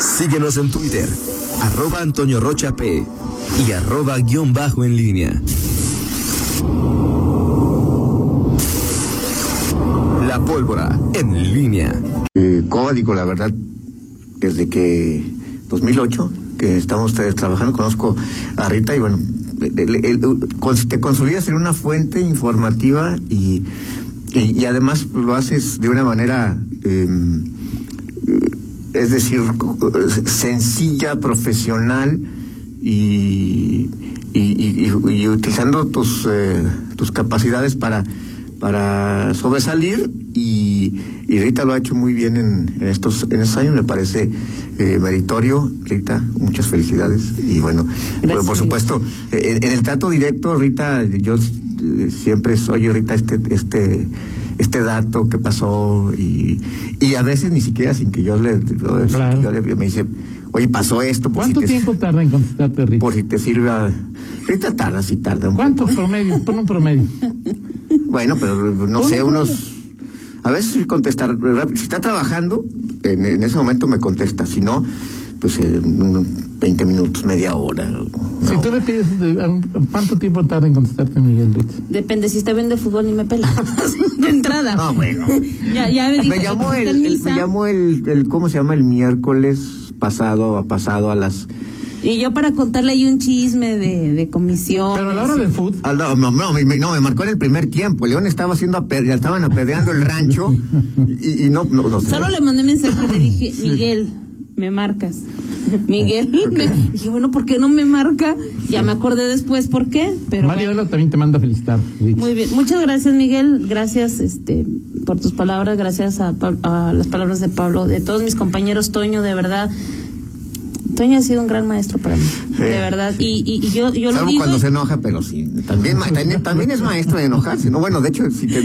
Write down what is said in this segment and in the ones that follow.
Síguenos en Twitter, arroba Antonio Rocha P y arroba guion bajo en línea. La pólvora en línea. Eh, código, la verdad, desde que 2008 que estamos trabajando, conozco a Rita y bueno, te consolidas en una fuente informativa y, y, y además lo haces de una manera, eh, es decir, sencilla, profesional y, y, y- utilizando tus, eh, tus capacidades para, para sobresalir y, Rita lo ha hecho muy bien en, en estos, en estos años, me parece eh, meritorio. Rita, muchas felicidades y bueno, bueno, por supuesto, eh, en, en el trato directo, Rita, yo eh, siempre soy, Rita, este, este, este dato que pasó y, y a veces ni siquiera sin que yo le, Claro. yo le- me dice, oye, pasó esto. por si ¿Cuánto te- tiempo tarda en contestarte, Rita? Por si te sirva. Rita tarda, sí tarda un ¿Cuánto poco. promedio? Pon un promedio. Bueno, pero no sé, unos. A veces contestar. Si está trabajando, en, en ese momento me contesta. Si no, pues eh, 20 minutos, media hora. Si tú le pides, un- ¿cuánto tiempo tarda en contestarte, Miguel Rita? Depende, si está viendo fútbol ni me pela. de entrada. Ah, bueno. Ya, ya me dijo. Me llamó el, el- me llamó el, el, ¿cómo se llama? El miércoles pasado, pasado a las. Y yo para contarle ahí un chisme de, de comisión. Pero a la hora del fútbol, No, no, no, me, no, me marcó en el primer tiempo. León estaba haciendo, ape- ya estaban apedreando el rancho y, y no, no, no sé. Solo le mandé mensaje y le dije, Miguel, me marcas. Miguel, me... dije, bueno, ¿por qué no me marca? Ya me acordé después por qué, pero bueno. También te manda a felicitar. Muy bien, muchas gracias Miguel, gracias este por tus palabras, gracias a, a las palabras de Pablo, de todos mis compañeros, Toño, de verdad. Toño ha sido un gran maestro para mí, Sí, de verdad. Y, y, y yo, yo lo Salvo digo. cuando se enoja, pero sí. También, también, también es maestro de enojarse. No, bueno, de hecho, sí que,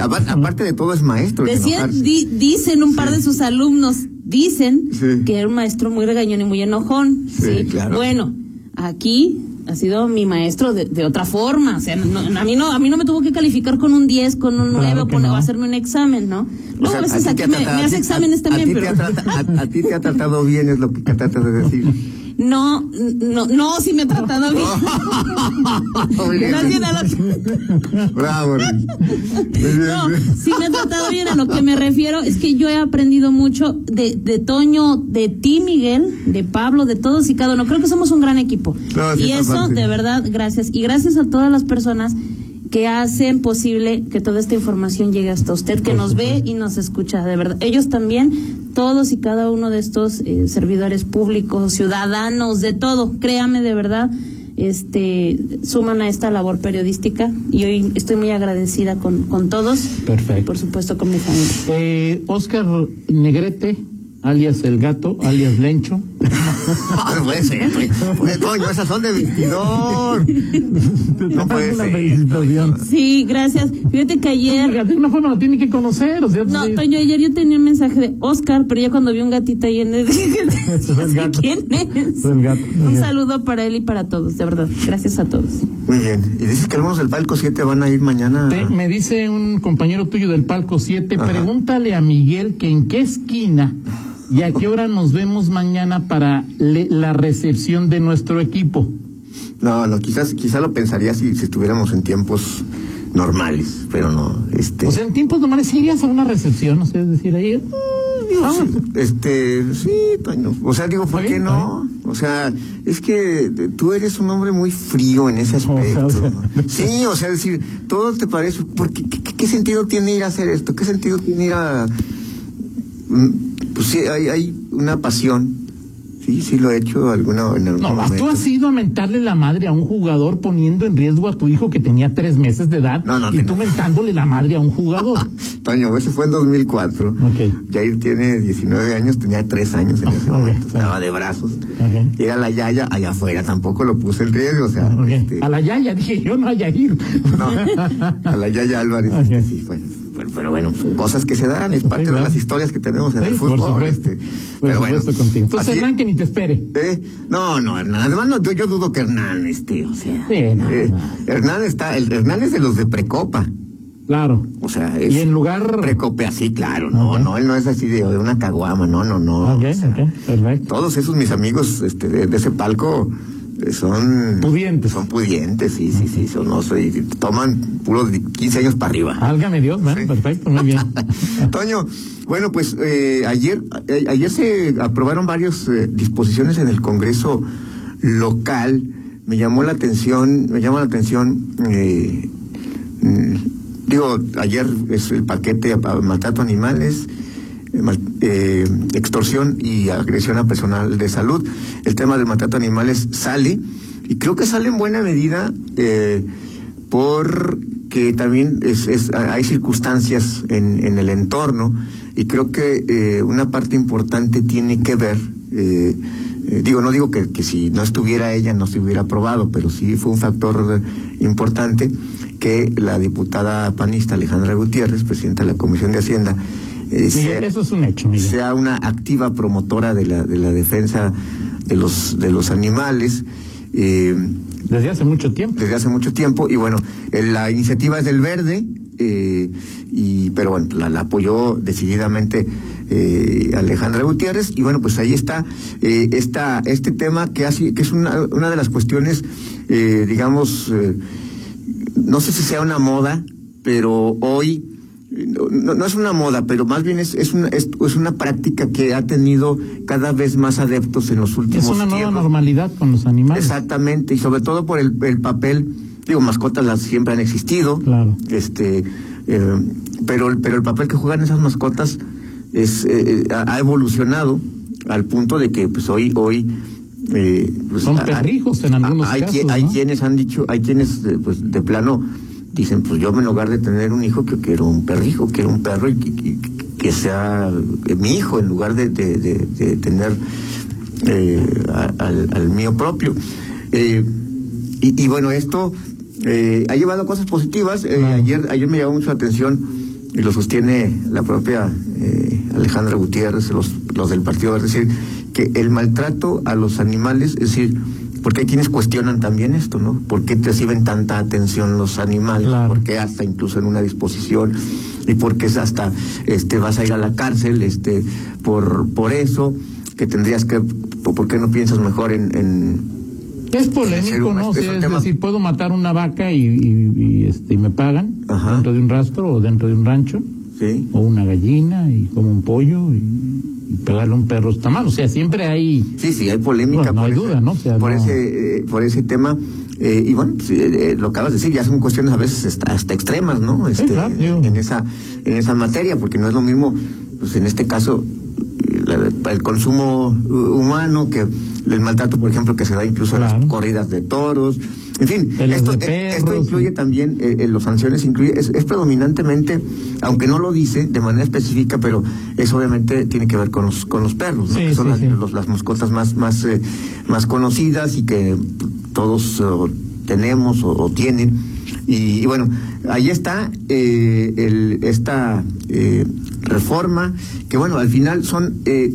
aparte de todo es maestro de Decían, enojarse. di- dicen un par de sus alumnos, dicen Sí. que era un maestro muy regañón y muy enojón. Sí, claro. Bueno, aquí ha sido mi maestro de, de otra forma. O sea, no- a mí no, a mí no me tuvo que calificar con un 10, con un 9 Claro no. hacerme un examen, ¿no? O Luego sea, a veces aquí me, me hace exámenes también, pero. trata- a, a ti te ha tratado bien, es lo que tratas de decir. No, no, no, sí me ha tratado bien. Bien a lo- Bravo. Muy bien. No, sí me ha tratado bien. A lo que me refiero es que yo he aprendido mucho de, de Toño, de ti, Miguel, de Pablo, de todos y cada uno. Creo que somos un gran equipo. Sí, y eso, de verdad, gracias. Y gracias a todas las personas que hacen posible que toda esta información llegue hasta usted, que nos ve y nos escucha, de verdad. Ellos también, todos y cada uno de estos eh, servidores públicos, ciudadanos, de todo, créame de verdad, este, suman a esta labor periodística y hoy estoy muy agradecida con, con todos. Perfecto. Y por supuesto con mi familia. Eh, Oscar Negrete, alias El Gato, alias Lencho. No puede ser. Pues, Coño, esas son de vestidor. No puede ser. Sí, gracias. Fíjate que ayer... De alguna forma lo tiene que conocer. O sea, No, sí. Toño, ayer yo tenía un mensaje de Oscar, pero ya cuando vi un gatito ahí en el... ¿Quién es? Un saludo para él y para todos, de verdad. Gracias a todos. Muy bien. Y dices que algunos del palco 7 van a ir mañana. Te- me dice un compañero tuyo del palco 7, Ajá. pregúntale a Miguel que en qué esquina y a qué hora nos vemos mañana para le- la recepción de nuestro equipo. No, no, quizás, quizás lo pensaría si, si estuviéramos en tiempos normales, pero no, este. O sea, en tiempos normales irías a una recepción, o sea, es decir, ahí. mm, digo, vamos. Este, sí, Toño. O sea, digo, ¿por qué bien, no? O sea, es que tú eres un hombre muy frío en ese O sea, aspecto. o sea. Sí, o sea, decir, todo te parece, porque ¿qué, qué- qué sentido tiene ir a hacer esto? ¿Qué sentido tiene ir a Mm, pues sí, hay, hay una pasión. Sí, sí lo he hecho alguna en algún No, momento. tú has ido a mentarle la madre a un jugador poniendo en riesgo a tu hijo que tenía tres meses de edad No, no, y tú no. mentándole la madre a un jugador. Toño, ese fue en 2004. Ok. Jair tiene 19 años, tenía 3 años en ese momento. Estaba de brazos. Era la Yaya allá afuera, tampoco lo puse en riesgo, o sea. Este, A la Yaya dije yo, no a Yair. no, a la Yaya Álvarez. Sí, fue- pero bueno, cosas que se dan, es parte Sí, de las historias que tenemos en Sí, el por fútbol. supuesto. este, Por pero bueno, contigo. Entonces, Hernán, que ni te espere. ¿Eh? No, no, Hernán. Además, no, yo, dudo que Hernán esté, o sea. Sí, no, eh, no. Hernán está, el, Hernán es de los de Precopa. Claro. O sea, y en lugar. Precope así, claro. No, no, él no es así de, de una caguama, no, no, no. Ok, O sea, ok, perfecto. Todos esos mis amigos este, de, de ese palco son. Pudientes. Son pudientes, sí, sí, sí. Son, no, sé, y toman puros de 15 años para arriba. Álgame Dios, bueno, Sí. perfecto, muy bien. Toño, bueno, pues eh, ayer, a- ayer se aprobaron varias eh, disposiciones en el Congreso local. Me llamó la atención, me llama la atención, eh, mm, digo, ayer es el paquete a maltrato a animales, eh, extorsión y agresión a personal de salud. El tema del maltrato a animales sale y creo que sale en buena medida eh, porque también es, es- hay circunstancias en, el entorno y creo que eh, una parte importante tiene que ver, eh, eh, digo, no digo que, que si no estuviera ella no se hubiera aprobado, pero sí fue un factor importante que la diputada panista Alejandra Gutiérrez, presidenta de la Comisión de Hacienda, eh, Miguel, sea- eso es un hecho, Miguel. sea una activa promotora de la, de la defensa de los, de los animales. eh, Desde hace mucho tiempo. desde hace mucho tiempo y bueno la iniciativa es del verde eh, y pero bueno la, la apoyó decididamente eh, Alejandra Gutiérrez y bueno pues ahí está eh, esta este tema que hace que es una, una de las cuestiones eh, digamos no sé si sea una moda pero hoy no, no es una moda, pero más bien es, es, una, es, es una práctica que ha tenido cada vez más adeptos en los últimos Es una nueva tiempos. normalidad con los animales. Exactamente, y sobre todo por el, el papel, digo, mascotas las siempre han existido, Claro. este, eh, pero, el- pero el papel que juegan esas mascotas es, eh, eh, ha evolucionado al punto de que pues hoy, hoy eh, pues, Son perrijos en algunos hay, casos, hay ¿no? quienes han dicho, hay quienes eh, pues de plano dicen, pues yo en lugar de tener un hijo, que quiero un perrijo, quiero un perro y, que- que- que sea eh, mi hijo en lugar de, de- de- de tener eh, al, al mío propio. Eh, y, y bueno, esto eh, ha llevado a cosas positivas. Ayer, ayer me llamó mucho la atención y lo sostiene la propia Alejandra Gutiérrez, los, los del partido, es decir, que el maltrato a los animales, es decir, porque hay quienes cuestionan también esto, ¿no? ¿Por qué reciben tanta atención los animales? Claro. ¿Por qué hasta incluso en una disposición? ¿Y por qué es hasta este, vas a ir a la cárcel este, por, por eso? Que tendrías que, ¿por qué no piensas mejor en, en Es polémico, ¿no? Es tema- decir, puedo matar una vaca y, y- y, este, y me pagan Ajá. dentro de un rastro o dentro de un rancho, sí? o una gallina y como un pollo y pegarle a un perro está mal. O sea, siempre hay. Sí, sí, hay polémica. Bueno, no por hay ese- duda, ¿no? O sea, por, no- Ese, eh, por ese tema. eh, y bueno, pues, eh, lo acabas de decir, ya son cuestiones a veces hasta, hasta extremas, ¿no? Este, claro, en, esa, en esa materia, porque no es lo mismo, pues en este caso, la- el consumo humano, que el maltrato, por ejemplo, que se da incluso Claro. las corridas de toros. En fin, esto, eh, esto incluye también, eh, eh, los sanciones incluye, es, es predominantemente, aunque no lo dice de manera específica, pero eso obviamente tiene que ver con los, con los perros, ¿no? Sí, que son sí, las, sí. los- las mascotas más, más, eh, más conocidas y que todos tenemos o, o tienen. Y, y bueno, ahí está eh, el, esta eh, reforma, que bueno, al final son eh,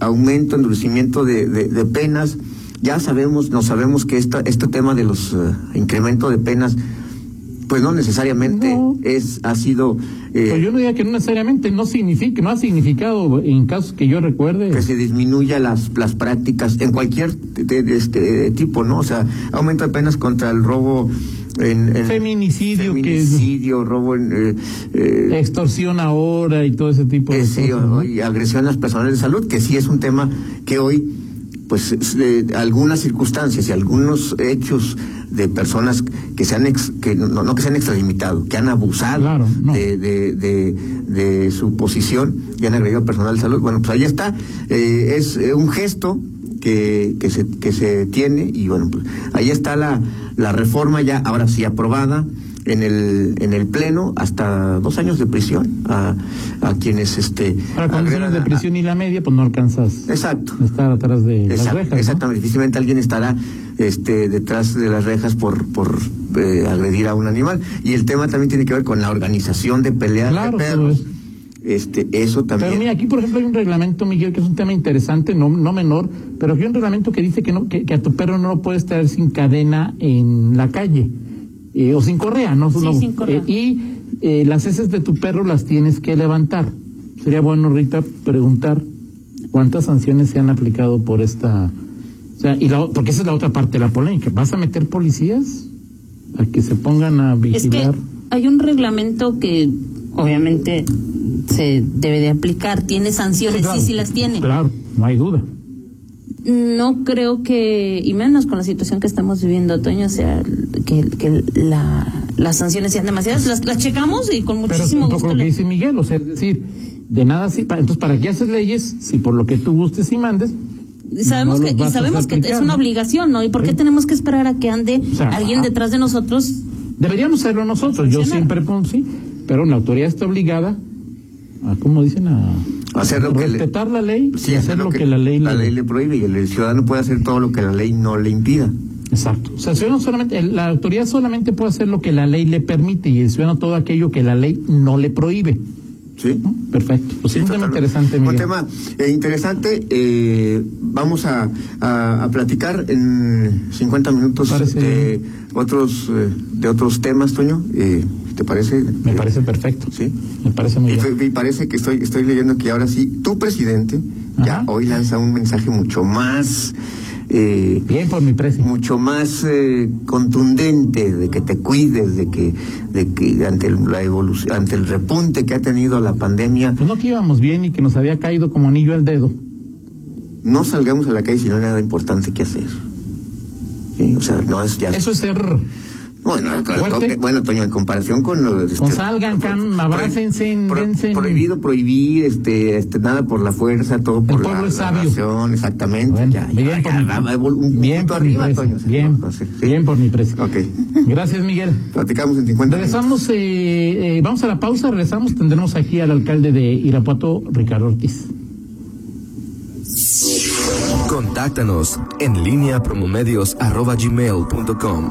aumento, endurecimiento de, de- de penas. Ya sabemos, no sabemos que esta, este tema de los eh, incremento de penas, pues no necesariamente No. es, ha sido eh, Pues yo no diría que no necesariamente no significa, no ha significado en casos que yo recuerde. que se disminuya las, las prácticas en cualquier de, de este tipo, ¿no? O sea, aumento de penas contra el robo en, en- Feminicidio, que- feminicidio, robo en eh, eh, Extorsión ahora y todo ese tipo de sí, cosas. ¿no? y agresión a las personas de salud, que sí es un tema que hoy, pues, es, eh, algunas circunstancias y algunos hechos de personas que se han ex- que no, no que se han extralimitado, que han abusado Claro, no. de, de, de, de su posición y han agredido personal de salud. Bueno, pues ahí está. Eh, es eh, un gesto que, que, se, que se tiene y bueno, pues ahí está la, la reforma ya, ahora sí aprobada en el, en el Pleno, hasta dos años de prisión a, a quienes este agredan años de a- prisión y la media, pues no alcanzas Exacto. a estar atrás de las rejas. ¿no? Exactamente, difícilmente alguien estará este, detrás de las rejas por, por eh, agredir a un animal. Y el tema también tiene que ver con la organización de peleas Claro, de perros. Este, eso también. Pero mira, aquí por ejemplo hay un reglamento, Miguel, que es un tema interesante, no, no menor, pero aquí hay un reglamento que dice que, no, que, que a tu perro no lo puedes traer sin cadena en la calle, eh, o sin correa, ¿no? Sí, No, sin correa. eh, y eh, las heces de tu perro las tienes que levantar. Sería bueno, Rita, preguntar cuántas sanciones se han aplicado por esta... O sea, y la, porque esa es la otra parte de la polémica. ¿Vas a meter policías a que se pongan a vigilar? Es que hay un reglamento que obviamente se debe de aplicar. Tiene sanciones, sí, sí las tiene. Claro, no hay duda. No creo que, y menos con la situación que estamos viviendo, Toño, o sea, que, que la, las sanciones sean demasiadas. Las, las checamos y con Pero es muchísimo un poco gusto. lo que le- dice Miguel, o sea, es decir, de nada sí, entonces ¿para qué haces leyes si por lo que tú gustes y mandes? Y sabemos, no que, y sabemos que es una obligación, ¿no? ¿Y por qué Sí. tenemos que esperar a que ande O sea, alguien ajá. detrás de nosotros? Deberíamos serlo nosotros, yo siempre pongo sí, pero la autoridad está obligada a, ¿cómo dicen? A Hacer lo que le- respetar la ley Sí, y hacer lo que, la ley le... le prohíbe y el ciudadano puede hacer todo lo que la ley no le impida. Exacto. O sea, el ciudadano solamente, la autoridad solamente puede hacer lo que la ley le permite y el ciudadano todo aquello que la ley no le prohíbe. ¿Sí? ¿no? Perfecto. Pues es un tema interesante, Un tema eh, interesante. eh, vamos a, a- a platicar en 50 minutos Parece de otros, eh, de otros temas, Toño. ¿Te parece? Me parece perfecto. Sí. Me parece muy Y, bien. y parece que estoy, estoy leyendo que ahora sí, tu presidente ya hoy lanza un mensaje mucho más, eh, Bien por mi precio. mucho más eh, contundente de que te cuides, de que, de que ante el- la evolución, ante el repunte que ha tenido la pandemia, Pues no que íbamos bien y que nos había caído como anillo al dedo. no salgamos a la calle si no hay nada importante que hacer. Sí, o sea, no es ya. Eso es ser... Bueno, Fuerte. bueno, Toño, en comparación con lo este, Pues salgan, can, abrácense, pro- prohibido prohibir, este, este, nada por la fuerza, todo por la, es la nación, exactamente. Bueno, ya, ya, bien por ya, mi- un bien por mi arriba, Toño. bien, no sé, sí. bien por mi precio. Ok. Gracias, Miguel. Platicamos en 50 minutos. Regresamos, eh, eh, vamos a la pausa, regresamos, tendremos aquí al alcalde de Irapuato, Ricardo Ortiz. Contáctanos en línea promomedios arroba gmail punto com.